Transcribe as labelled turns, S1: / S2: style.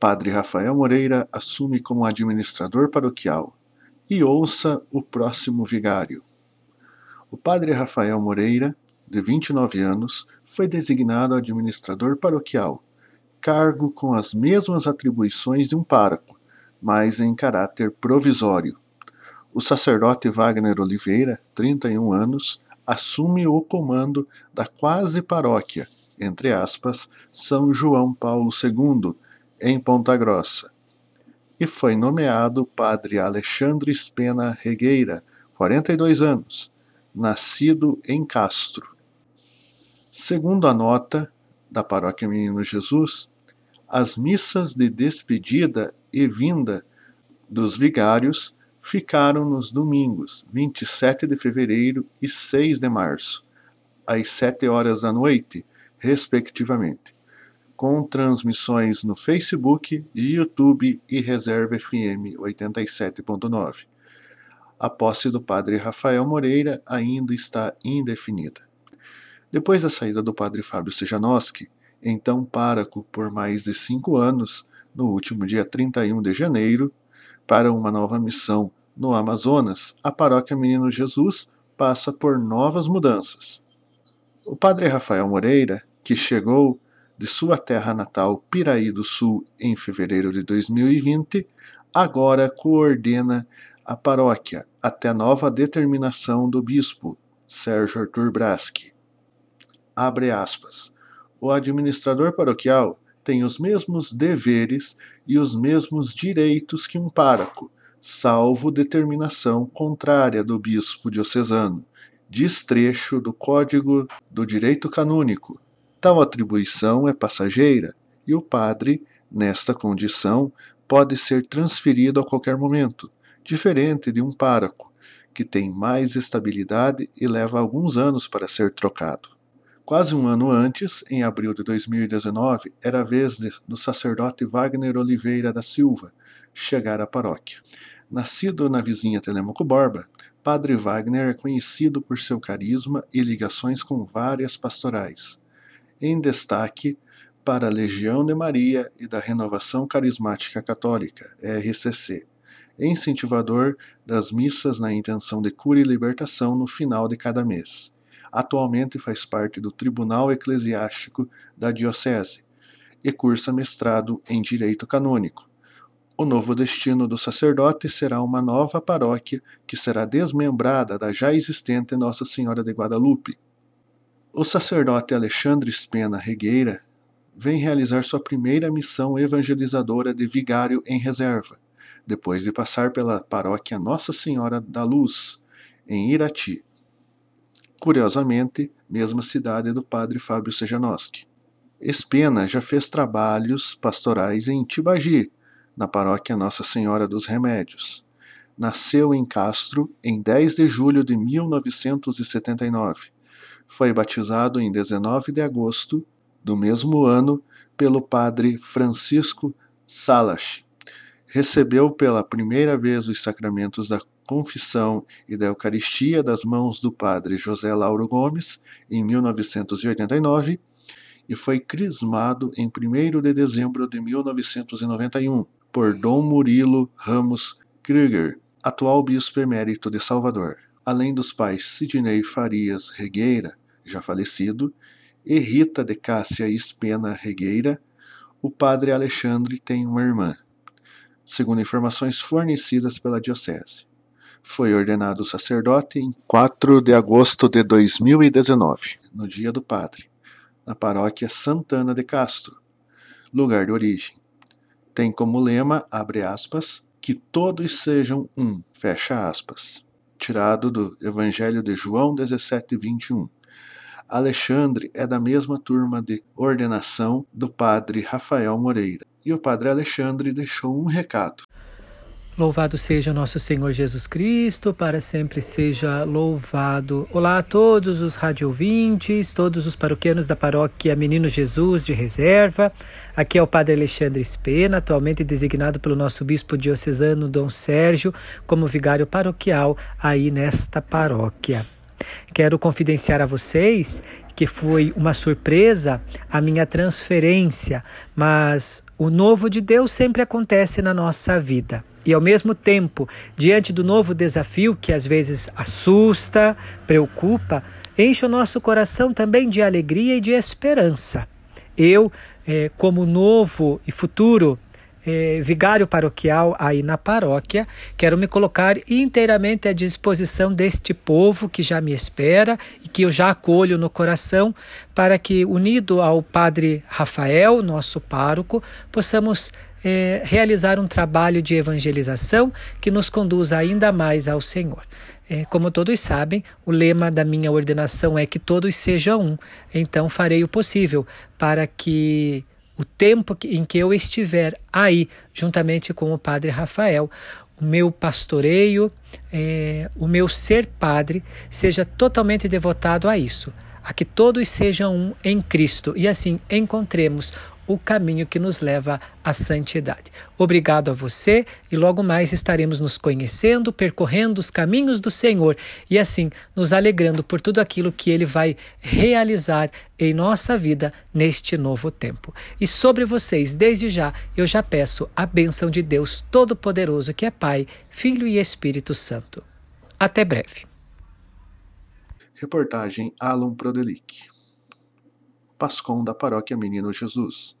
S1: Padre Rafael Moreira assume como administrador paroquial. E ouça o próximo vigário. O Padre Rafael Moreira, de 29 anos, foi designado administrador paroquial, cargo com as mesmas atribuições de um pároco, mas em caráter provisório. O sacerdote Wagner Oliveira, 31 anos, assume o comando da quase paróquia, entre aspas, São João Paulo II, em Ponta Grossa. E foi nomeado padre Alexandre Spena Regueira, 42 anos, nascido em Castro. Segundo a nota da Paróquia Menino Jesus, as missas de despedida e vinda dos vigários ficaram nos domingos 27 de fevereiro e 6 de março, às 7 horas da noite, respectivamente, com transmissões no Facebook, YouTube e Reserva FM 87.9. A posse do padre Rafael Moreira ainda está indefinida. Depois da saída do padre Fábio Sejanoski, então pároco por mais de cinco anos, no último dia 31 de janeiro, para uma nova missão no Amazonas, a paróquia Menino Jesus passa por novas mudanças. O padre Rafael Moreira, que chegou de sua terra natal, Piraí do Sul, em fevereiro de 2020, agora coordena a paróquia até nova determinação do bispo, Sérgio Arthur Braschi. Abre aspas. O administrador paroquial tem os mesmos deveres e os mesmos direitos que um pároco, salvo determinação contrária do bispo diocesano, destrecho do Código do Direito Canônico. Tal atribuição é passageira e o padre, nesta condição, pode ser transferido a qualquer momento, diferente de um pároco, que tem mais estabilidade e leva alguns anos para ser trocado. Quase um ano antes, em abril de 2019, era a vez do sacerdote Wagner Oliveira da Silva, chegar à paróquia. Nascido na vizinha Telemaco Borba, Padre Wagner é conhecido por seu carisma e ligações com várias pastorais. Em destaque para a Legião de Maria e da Renovação Carismática Católica, RCC, incentivador das missas na intenção de cura e libertação no final de cada mês. Atualmente faz parte do Tribunal Eclesiástico da Diocese e cursa mestrado em Direito Canônico o novo destino do sacerdote será uma nova paróquia que será desmembrada da já existente Nossa Senhora de Guadalupe. O sacerdote Alexandre Spena Regueira vem realizar sua primeira missão evangelizadora de vigário em reserva, depois de passar pela paróquia Nossa Senhora da Luz, em Irati. Curiosamente, mesma cidade do padre Fábio Sejanoski. Spena já fez trabalhos pastorais em Tibagi, na paróquia Nossa Senhora dos Remédios. Nasceu em Castro em 10 de julho de 1979. Foi batizado em 19 de agosto do mesmo ano pelo padre Francisco Salas. Recebeu pela primeira vez os sacramentos da confissão e da Eucaristia das mãos do padre José Lauro Gomes em 1989 e foi crismado em 1 de dezembro de 1991 por Dom Murilo Ramos Krieger, atual bispo emérito de Salvador, além dos pais Sidney Farias Regueira, já falecido, e Rita de Cássia Espena Regueira, o padre Alexandre tem uma irmã, segundo informações fornecidas pela Diocese. Foi ordenado sacerdote em 4 de agosto de 2019, no Dia do Padre, na paróquia Santana de Castro, lugar de origem tem como lema, abre aspas, que todos sejam um, fecha aspas. Tirado do Evangelho de João 17, 21. Alexandre é da mesma turma de ordenação do padre Rafael Moreira. E o padre Alexandre deixou um recado.
S2: Louvado seja nosso Senhor Jesus Cristo, para sempre seja louvado. Olá a todos os radiovintes, todos os paroquianos da paróquia Menino Jesus de Reserva. Aqui é o Padre Alexandre Spena, atualmente designado pelo nosso bispo diocesano Dom Sérgio como vigário paroquial aí nesta paróquia. Quero confidenciar a vocês que foi uma surpresa a minha transferência, mas o novo de Deus sempre acontece na nossa vida. E ao mesmo tempo, diante do novo desafio que às vezes assusta, preocupa, enche o nosso coração também de alegria e de esperança. Eu, eh, como novo e futuro eh, vigário paroquial aí na paróquia, quero me colocar inteiramente à disposição deste povo que já me espera e que eu já acolho no coração, para que, unido ao Padre Rafael, nosso pároco, possamos eh, realizar um trabalho de evangelização que nos conduza ainda mais ao Senhor. É, como todos sabem, o lema da minha ordenação é que todos sejam um. Então farei o possível para que o tempo em que eu estiver aí, juntamente com o Padre Rafael, o meu pastoreio, é, o meu ser padre, seja totalmente devotado a isso, a que todos sejam um em Cristo e assim encontremos o caminho que nos leva à santidade. Obrigado a você e logo mais estaremos nos conhecendo, percorrendo os caminhos do Senhor e assim nos alegrando por tudo aquilo que ele vai realizar em nossa vida neste novo tempo. E sobre vocês, desde já, eu já peço a bênção de Deus Todo-Poderoso, que é Pai, Filho e Espírito Santo. Até breve.
S1: Reportagem Alon Prodelic. Pascom da Paróquia Menino Jesus.